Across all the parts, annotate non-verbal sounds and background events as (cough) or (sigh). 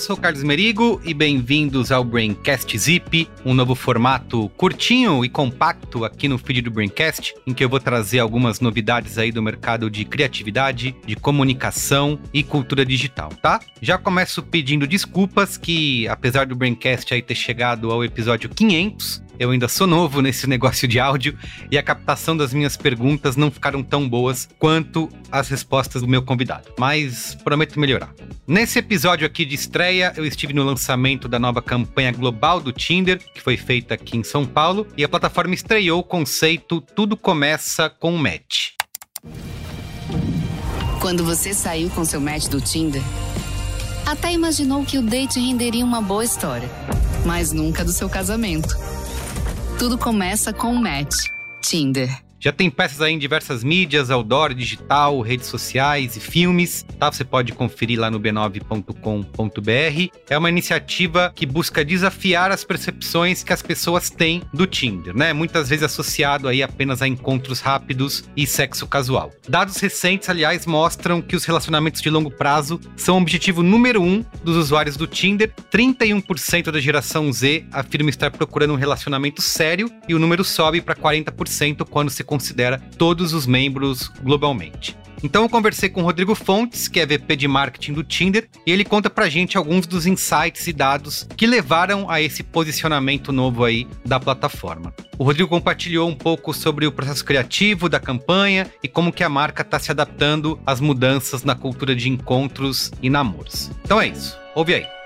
sou Carlos Merigo e bem-vindos ao Braincast Zip, um novo formato curtinho e compacto aqui no feed do Braincast, em que eu vou trazer algumas novidades aí do mercado de criatividade, de comunicação e cultura digital, tá? Já começo pedindo desculpas que, apesar do Braincast aí ter chegado ao episódio 500, eu ainda sou novo nesse negócio de áudio e a captação das minhas perguntas não ficaram tão boas quanto as respostas do meu convidado, mas prometo melhorar. Nesse episódio aqui de estreia, eu estive no lançamento da nova campanha global do Tinder, que foi feita aqui em São Paulo, e a plataforma estreou o conceito Tudo Começa com um Match. Quando você saiu com seu match do Tinder, até imaginou que o date renderia uma boa história, mas nunca do seu casamento. Tudo começa com um match. Tinder. Já tem peças aí em diversas mídias, outdoor, digital, redes sociais e filmes, tá? Você pode conferir lá no b9.com.br. É uma iniciativa que busca desafiar as percepções que as pessoas têm do Tinder, né? Muitas vezes associado aí apenas a encontros rápidos e sexo casual. Dados recentes, aliás, mostram que os relacionamentos de longo prazo são o objetivo número um dos usuários do Tinder. 31% da geração Z afirma estar procurando um relacionamento sério e o número sobe para 40% quando se considera todos os membros globalmente. Então eu conversei com o Rodrigo Fontes, que é VP de marketing do Tinder, e ele conta pra gente alguns dos insights e dados que levaram a esse posicionamento novo aí da plataforma. O Rodrigo compartilhou um pouco sobre o processo criativo da campanha e como que a marca está se adaptando às mudanças na cultura de encontros e namoros. Então é isso. Ouve aí.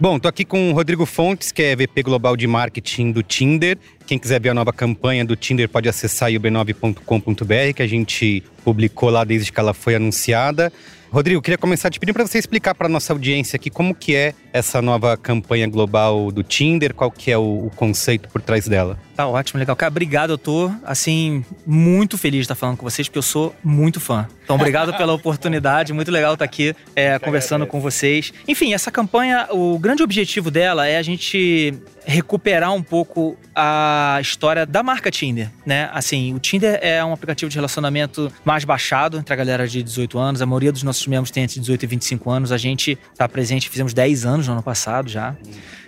Bom, tô aqui com o Rodrigo Fontes, que é VP Global de Marketing do Tinder. Quem quiser ver a nova campanha do Tinder pode acessar o b9.com.br, que a gente publicou lá desde que ela foi anunciada. Rodrigo, queria começar te pedindo para você explicar para nossa audiência aqui como que é essa nova campanha global do Tinder, qual que é o, o, conceito por trás dela. Tá ótimo, legal. Cara, obrigado, eu tô, assim, muito feliz de estar falando com vocês, porque eu sou muito fã. Então, obrigado pela oportunidade, muito legal estar aqui é, conversando com vocês. Enfim, essa campanha, o grande objetivo dela é a gente recuperar um pouco a história da marca Tinder, né? Assim, o Tinder é um aplicativo de relacionamento mais baixado entre a galera de 18 anos. A maioria dos nossos membros tem entre 18 e 25 anos. A gente está presente, fizemos 10 anos no ano passado já.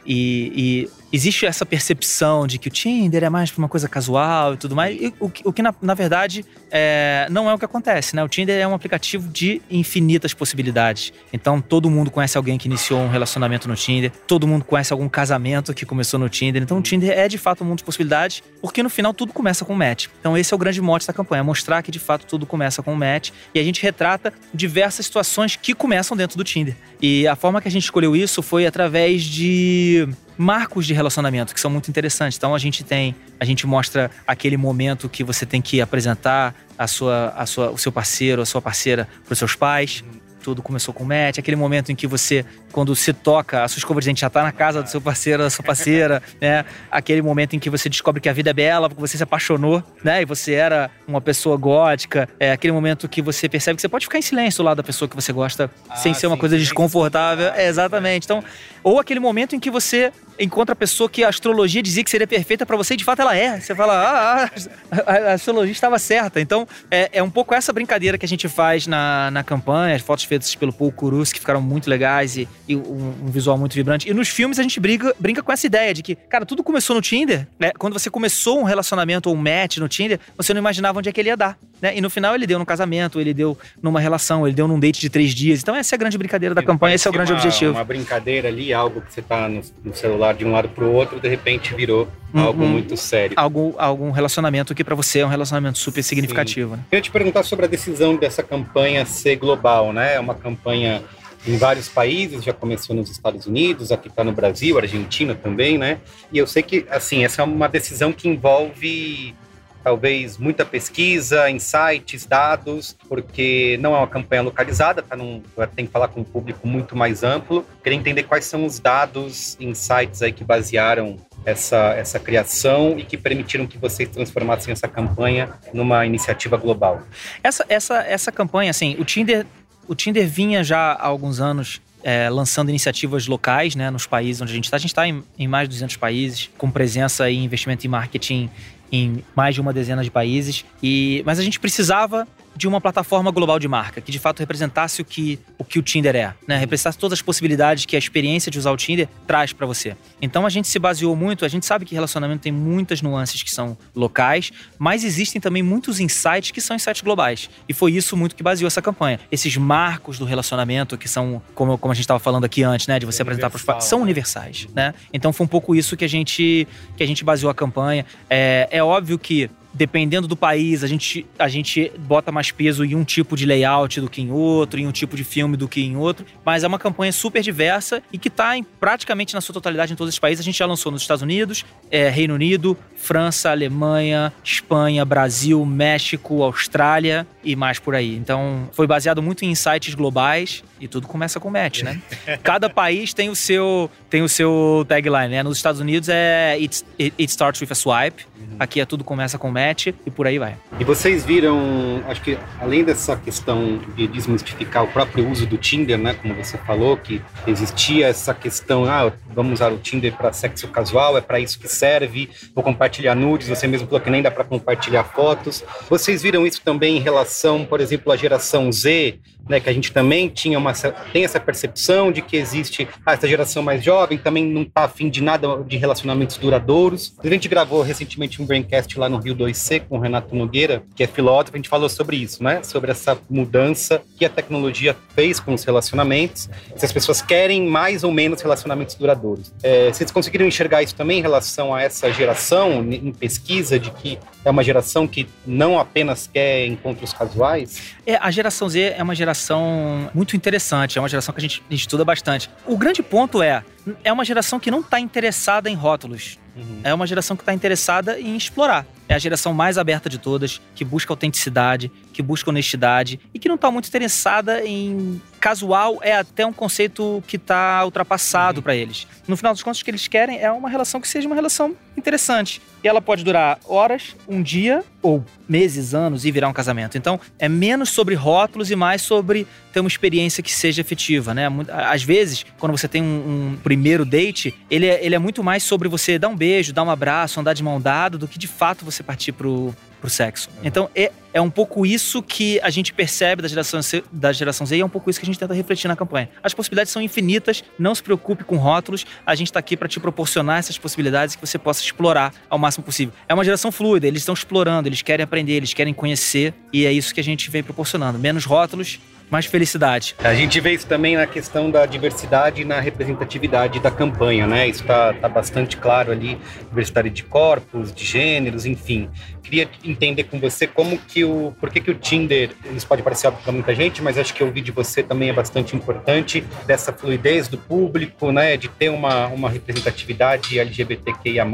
E, e, existe essa percepção de que o Tinder é mais uma coisa casual e tudo mais, e o, o que na, na verdade é, não é o que acontece, né? O Tinder é um aplicativo de infinitas possibilidades. Então todo mundo conhece alguém que iniciou um relacionamento no Tinder, todo mundo conhece algum casamento que começou no Tinder. Então o Tinder é de fato um mundo de possibilidades, porque no final tudo começa com um match. Então esse é o grande mote da campanha, mostrar que de fato tudo começa com um match e a gente retrata diversas situações que começam dentro do Tinder. E a forma que a gente escolheu isso foi através de marcos de relacionamento que são muito interessantes. Então a gente tem, a gente mostra aquele momento que você tem que apresentar a sua, a sua, o seu parceiro, a sua parceira para os seus pais tudo começou com o match, aquele momento em que você, quando se toca, a sua escova de dente já está na casa do seu parceiro, da sua parceira, (laughs) né? Aquele momento em que você descobre que a vida é bela, porque você se apaixonou, né? E você era uma pessoa gótica. É aquele momento que você percebe que você pode ficar em silêncio lado da pessoa que você gosta, ah, sem ser uma coisa desconfortável. É, exatamente. Então, ou aquele momento em que você encontra a pessoa que a astrologia dizia que seria perfeita para você e de fato ela é. Você fala, ah, ah a, a, astrologia estava certa. Então, é, é, um pouco essa brincadeira que a gente faz na, na campanha, as fotos feitas pelo Paul Kurus, que ficaram muito legais e, e um, um, visual muito vibrante. E nos filmes a gente brinca, brinca com essa ideia de que, cara, tudo começou no Tinder. Né? Quando você começou um relacionamento ou um match no Tinder, você não imaginava onde é que ele ia dar. Né? E no final ele deu no casamento, ele deu numa relação, ele deu num date de três dias. Então essa é a grande brincadeira da campanha, esse é o grande uma, objetivo. Uma brincadeira ali, algo que você tá no, no celular de um lado para o outro, de repente virou uhum. algo muito sério. Algo, algum relacionamento que para você é um relacionamento super significativo. Né? Eu ia te perguntar sobre a decisão dessa campanha ser global, né? É uma campanha em vários países, já começou nos Estados Unidos, aqui está no Brasil, Argentina também, né? E eu sei que, assim, essa é uma decisão que envolve talvez muita pesquisa, insights, dados, porque não é uma campanha localizada, tá num, tem que falar com um público muito mais amplo. Queria entender quais são os dados, insights aí que basearam essa, essa criação e que permitiram que vocês transformassem essa campanha numa iniciativa global? Essa, essa, essa campanha, assim, o Tinder, o Tinder vinha já há alguns anos é, lançando iniciativas locais né, nos países onde a gente está. A gente está em, em, mais de 200 países, com presença e investimento em marketing em mais de uma dezena de países. E, mas a gente precisava de uma plataforma global de marca, que de fato representasse o que o, que o Tinder é, né? Representasse todas as possibilidades que a experiência de usar o Tinder traz para você. Então a gente se baseou muito, a gente sabe que relacionamento tem muitas nuances que são locais, mas existem também muitos insights que são insights globais. E foi isso muito que baseou essa campanha. Esses marcos do relacionamento que são, como, como a gente estava falando aqui antes, né, de você apresentar para os são universais, né? Então foi um pouco isso que a gente que a gente baseou a campanha. É, é óbvio que dependendo do país, a gente, a gente bota mais peso em um tipo de layout do que em outro, em um tipo de filme do que em outro. Mas é uma campanha super diversa e que está praticamente na sua totalidade em todos os países. A gente já lançou nos Estados Unidos, é, Reino Unido, França, Alemanha, Espanha, Brasil, México, Austrália e mais por aí. Então, foi baseado muito em insights globais e tudo começa com match, né? (laughs) Cada país tem o seu tem o seu tagline, né? Nos Estados Unidos é It, it starts with a swipe. Uhum. Aqui é tudo começa com match e por aí vai. E vocês viram, acho que além dessa questão de desmistificar o próprio uso do Tinder, né? Como você falou, que existia essa questão, ah, vamos usar o Tinder para sexo casual, é para isso que serve, vou compartilhar nudes, você mesmo falou que nem dá para compartilhar fotos. Vocês viram isso também em relação, por exemplo, à geração Z, né, que a gente também tinha uma, tem essa percepção de que existe ah, essa geração mais jovem, também não está afim de nada de relacionamentos duradouros. A gente gravou recentemente um Braincast lá no Rio 2C com o Renato Nogueira, que é filósofo, a gente falou sobre isso, né? Sobre essa mudança que a tecnologia fez com os relacionamentos, se as pessoas querem mais ou menos relacionamentos duradouros. É, vocês conseguiram enxergar isso também em relação a essa geração, em pesquisa, de que é uma geração que não apenas quer encontros casuais? É, a geração Z é uma geração muito interessante, é uma geração que a gente estuda bastante. O grande ponto é, é uma geração que não está interessada em rótulos. Uhum. É uma geração que está interessada em explorar. É a geração mais aberta de todas, que busca autenticidade, que busca honestidade e que não está muito interessada em casual. É até um conceito que está ultrapassado uhum. para eles. No final dos contos, o que eles querem é uma relação que seja uma relação interessante. E ela pode durar horas, um dia ou meses, anos e virar um casamento. Então, é menos sobre rótulos e mais sobre ter uma experiência que seja efetiva, né? Às vezes, quando você tem um, um primeiro date, ele é, ele é muito mais sobre você dar um beijo, dar um abraço, andar de mão dada, do que de fato você partir pro, pro sexo. Uhum. Então é, é um pouco isso que a gente percebe da geração, C, da geração Z e é um pouco isso que a gente tenta refletir na campanha. As possibilidades são infinitas, não se preocupe com rótulos, a gente está aqui para te proporcionar essas possibilidades que você possa explorar ao máximo possível. É uma geração fluida, eles estão explorando, eles querem aprender, eles querem conhecer e é isso que a gente vem proporcionando. Menos rótulos, mais felicidade. A gente vê isso também na questão da diversidade e na representatividade da campanha, né? Isso está tá bastante claro ali, diversidade de corpos, de gêneros, enfim. Queria entender com você como que o, por que que o Tinder, isso pode parecer óbvio para muita gente, mas acho que ouvir de você também é bastante importante dessa fluidez do público, né? De ter uma, uma representatividade LGBTQIA+,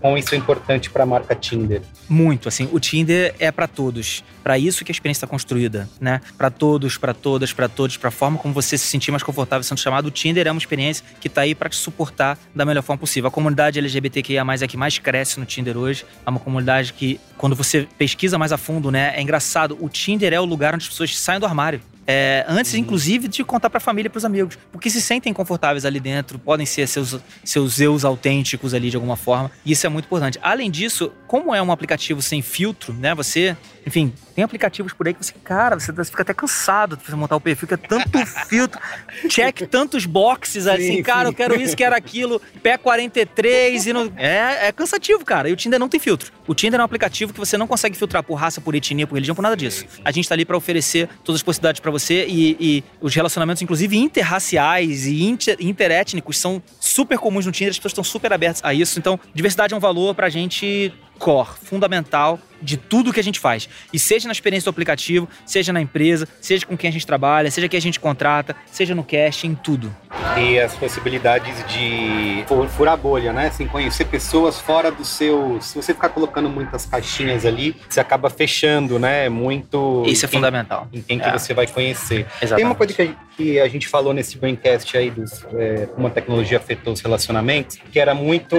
como isso é importante para a marca Tinder. Muito, assim, o Tinder é para todos, para isso que a experiência está construída, né? Para todos, para todas, para todos, para a forma como você se sentir mais confortável sendo chamado. O Tinder é uma experiência que está aí para te suportar da melhor forma possível. A comunidade LGBTQIA+, é a que mais cresce no Tinder hoje. É uma comunidade que, quando você pesquisa mais a fundo, né, é engraçado. O Tinder é o lugar onde as pessoas saem do armário. É, antes, uhum. inclusive, de contar para a família e para os amigos. Porque se sentem confortáveis ali dentro, podem ser seus, seus eus autênticos ali de alguma forma. E isso é muito importante. Além disso, como é um aplicativo sem filtro, né? Você, enfim, tem aplicativos por aí que você, cara, você fica até cansado de você montar o perfil, fica tanto (laughs) filtro, check tantos boxes assim, sim, cara, sim. eu quero isso, quero aquilo, pé 43 e não. É, é cansativo, cara. E o Tinder não tem filtro. O Tinder é um aplicativo que você não consegue filtrar por raça, por etnia, por religião, por nada disso. A gente tá ali para oferecer todas as possibilidades para você e, e, os relacionamentos, inclusive interraciais e inter, interétnicos, são super comuns no Tinder, as pessoas estão super abertas a isso. Então, diversidade é um valor pra gente core, fundamental de tudo que a gente faz. E seja na experiência do aplicativo, seja na empresa, seja com quem a gente trabalha, seja quem a gente contrata, seja no casting, tudo. E as possibilidades de furar a bolha, né? Assim, conhecer pessoas fora do seu. Se você ficar colocando muitas caixinhas ali, você acaba fechando, né? Muito. Isso é quem, fundamental. Em quem é. que você vai conhecer. Exatamente. Tem uma coisa que a, que a gente falou nesse braincast aí dos é, como a tecnologia afetou os relacionamentos, que era muito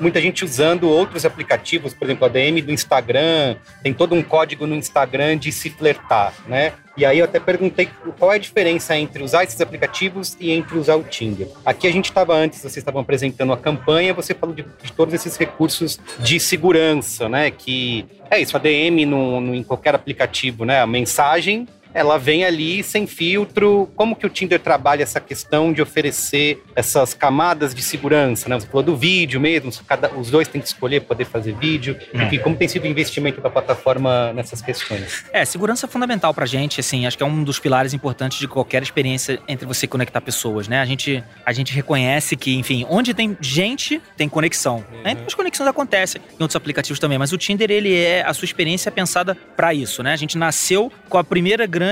muita gente usando outros aplicativos, por exemplo, a DM do Instagram, tem todo um código no Instagram de se flertar, né? E aí eu até perguntei qual é a diferença entre usar esses aplicativos e entre usar o Tinder. Aqui a gente estava antes, vocês estavam apresentando a campanha, você falou de, de, todos esses recursos de segurança, né? Que é isso, a DM no, no, em qualquer aplicativo, né? A mensagem ela vem ali sem filtro. Como que o Tinder trabalha essa questão de oferecer essas camadas de segurança? Né? Você falou do vídeo mesmo, cada, os dois têm que escolher poder fazer vídeo. É. Enfim, como tem sido o investimento da plataforma nessas questões? É, segurança é fundamental pra gente, assim, acho que é um dos pilares importantes de qualquer experiência entre você conectar pessoas, né? A gente, a gente reconhece que, enfim, onde tem gente, tem conexão. Uhum. Né? As conexões acontecem em outros aplicativos também, mas o Tinder, ele é, a sua experiência é pensada para isso, né? A gente nasceu com a primeira grande.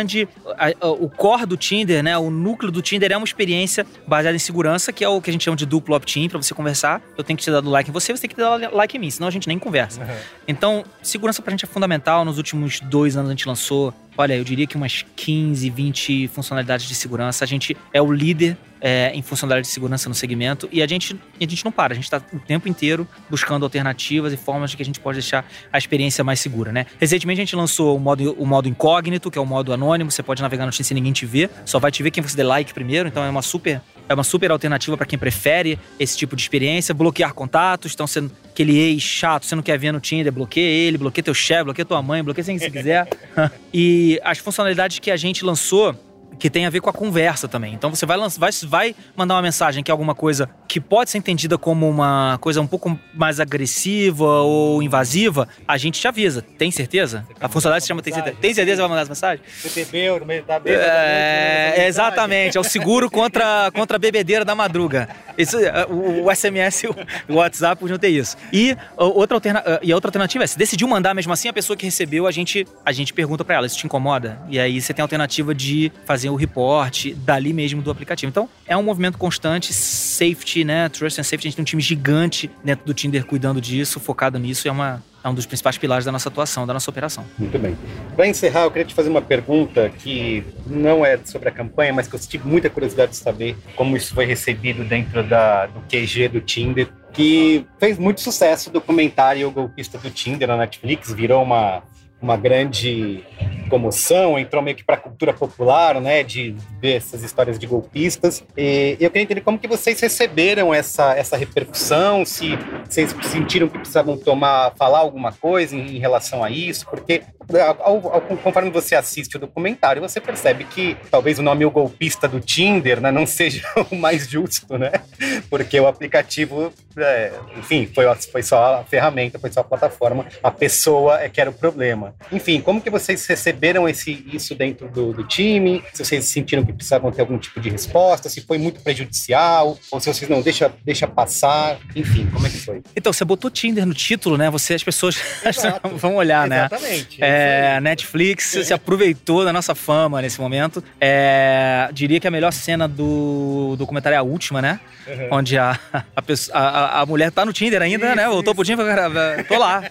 A, a, o core do Tinder, né? O núcleo do Tinder é uma experiência baseada em segurança, que é o que a gente chama de duplo opt-in para você conversar. Eu tenho que te dar do like em você, você tem que dar like em mim, senão a gente nem conversa. Uhum. Então, segurança pra gente é fundamental. Nos últimos dois anos a gente lançou olha, eu diria que umas 15, 20 funcionalidades de segurança. A gente é o líder é, em funcionalidade de segurança no segmento e a gente, a gente não para, a gente está o tempo inteiro buscando alternativas e formas de que a gente pode deixar a experiência mais segura, né? Recentemente a gente lançou o modo, o modo incógnito, que é o modo anônimo, você pode navegar no Steam sem ninguém te ver, só vai te ver quem você der like primeiro, então é uma super é uma super alternativa para quem prefere esse tipo de experiência. Bloquear contatos, então sendo aquele ex chato, você não quer ver no Tinder, bloqueia ele, bloqueia teu chefe, bloqueia tua mãe, bloqueia quem você quiser. (laughs) e as funcionalidades que a gente lançou que tem a ver com a conversa também. Então você vai, vai, vai mandar uma mensagem que é alguma coisa que pode ser entendida como uma coisa um pouco mais agressiva ou invasiva, a gente te avisa. Tem certeza? A funcionalidade se chama Tem certeza? Tem certeza que vai mandar essa mensagem? Você bebeu no meio da é, Exatamente, é o seguro contra, contra a bebedeira da madruga. Isso, é, o, o SMS e o, o WhatsApp podiam ter isso. E outra, alterna, e a outra alternativa é, se decidiu mandar mesmo assim, a pessoa que recebeu, a gente, a gente pergunta para ela, isso te incomoda? E aí você tem a alternativa de fazer o report dali mesmo do aplicativo. Então, é um movimento constante, safety, né? Trust and safety. A gente tem um time gigante dentro do Tinder cuidando disso, focado nisso. É, uma, é um dos principais pilares da nossa atuação, da nossa operação. Muito bem. Para encerrar, eu queria te fazer uma pergunta que não é sobre a campanha, mas que eu tive muita curiosidade de saber como isso foi recebido dentro da, do QG do Tinder que fez muito sucesso o documentário O Golpista do Tinder na Netflix, virou uma uma grande comoção, entrou meio que para a cultura popular, né, de ver essas histórias de golpistas. E eu queria entender como que vocês receberam essa, essa repercussão, se vocês sentiram que precisavam tomar, falar alguma coisa em, em relação a isso, porque ao, ao, conforme você assiste o documentário, você percebe que talvez o nome O Golpista do Tinder né, não (laughs) seja o mais justo, né? Porque o aplicativo, é, enfim, foi, foi só a ferramenta, foi só a plataforma, a pessoa é que era o problema. Enfim, como que vocês receberam esse, isso dentro do, do time? Se vocês sentiram que precisavam ter algum tipo de resposta, se foi muito prejudicial, ou se vocês não deixa, deixa passar, enfim, como é que foi? Então, você botou Tinder no título, né? Você, as pessoas (laughs) vão olhar, né? Exatamente. É, é, Netflix se aproveitou da nossa fama nesse momento. É, diria que a melhor cena do documentário é a última, né? Uhum. Onde a, (laughs) a, pessoa, a, a, mulher tá no Tinder ainda, isso, né? Voltou isso. pro Tinder e tô lá.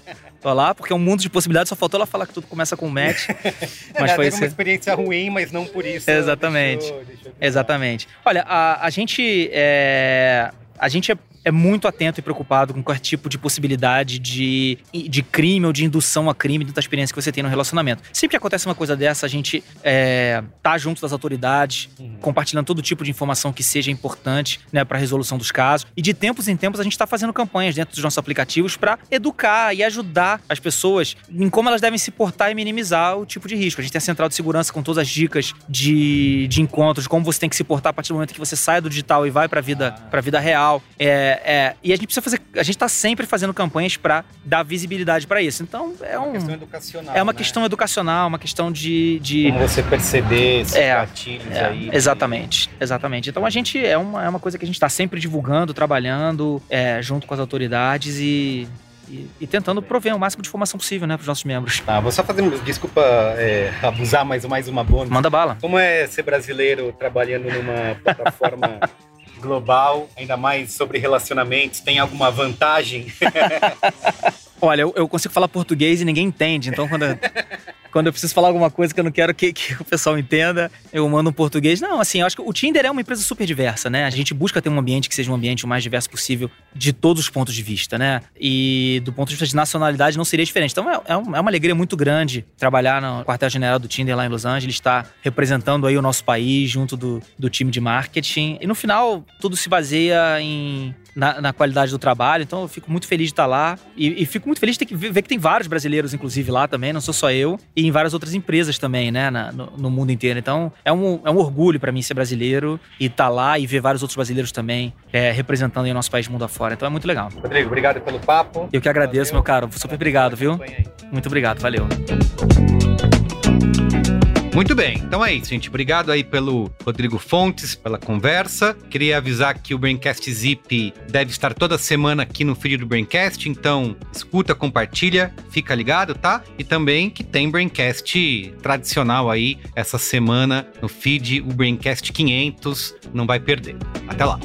Tô lá, porque é um mundo de possibilidades, só faltou ela falar que tudo começa com match. (laughs) mas é, foi uma experiência ruim, mas não por isso. Exatamente. Deixou, deixou Exatamente. Olha, a, a gente. É, a gente é é muito atento e preocupado com qualquer tipo de possibilidade de, de crime ou de indução a crime dentro da experiência que você tem no relacionamento. Sempre que acontece uma coisa dessa, a gente é, tá junto das autoridades, uhum. compartilhando todo tipo de informação que seja importante né, para a resolução dos casos. E de tempos em tempos a gente está fazendo campanhas dentro dos nossos aplicativos para educar e ajudar as pessoas em como elas devem se portar e minimizar o tipo de risco. A gente tem a central de segurança com todas as dicas de, de encontros, como você tem que se portar a partir do momento que você sai do digital e vai para a vida, pra vida real. É, é, e a gente precisa fazer. A gente está sempre fazendo campanhas para dar visibilidade para isso. Então é, um, uma questão educacional. É uma né? questão educacional, uma questão de. de Como você perceber esses é, gatilhos é, aí. Exatamente, exatamente. Então a gente é uma, é uma coisa que a gente está sempre divulgando, trabalhando é, junto com as autoridades e E, e tentando prover o máximo de informação possível, né, para os nossos membros. Tá, vou só fazer, desculpa é, abusar mais, mais uma bônus. Manda bala. Como é ser brasileiro trabalhando numa plataforma (laughs) global, ainda mais sobre relacionamentos, tem alguma vantagem? (laughs) Olha, eu, eu, consigo falar português e ninguém entende, então quando eu, (laughs) quando eu preciso falar alguma coisa que eu não quero que, que, o pessoal entenda, eu mando um português. Não, assim, eu acho que o Tinder é uma empresa super diversa, né? A gente busca ter um ambiente que seja um ambiente o mais diverso possível de todos os pontos de vista, né? E do ponto de vista de nacionalidade não seria diferente. Então é, é, é uma alegria muito grande trabalhar no quartel-general do Tinder lá em Los Angeles, estar representando aí o nosso país junto do, do time de marketing. E no final, tudo se baseia em na, na, qualidade do trabalho. Então eu fico muito feliz de estar lá. E, e fico muito feliz de ter que ver, ver, que tem vários brasileiros, inclusive, lá também, não sou só eu. E em várias outras empresas também, né? Na, no, no, mundo inteiro. Então é um, é um orgulho para mim ser brasileiro e estar lá e ver vários outros brasileiros também é, representando o nosso país mundo afora. Então é muito legal. Rodrigo, obrigado pelo papo. Eu que agradeço, valeu. meu caro. Super obrigado, viu? Muito obrigado, valeu. Muito bem, então é isso, gente. Obrigado aí pelo Rodrigo Fontes, pela conversa. Queria avisar que o Braincast Zip deve estar toda semana aqui no feed do Braincast, então escuta, compartilha, fica ligado, tá? E também que tem Braincast tradicional aí essa semana no feed, o Braincast 500, não vai perder. Até lá.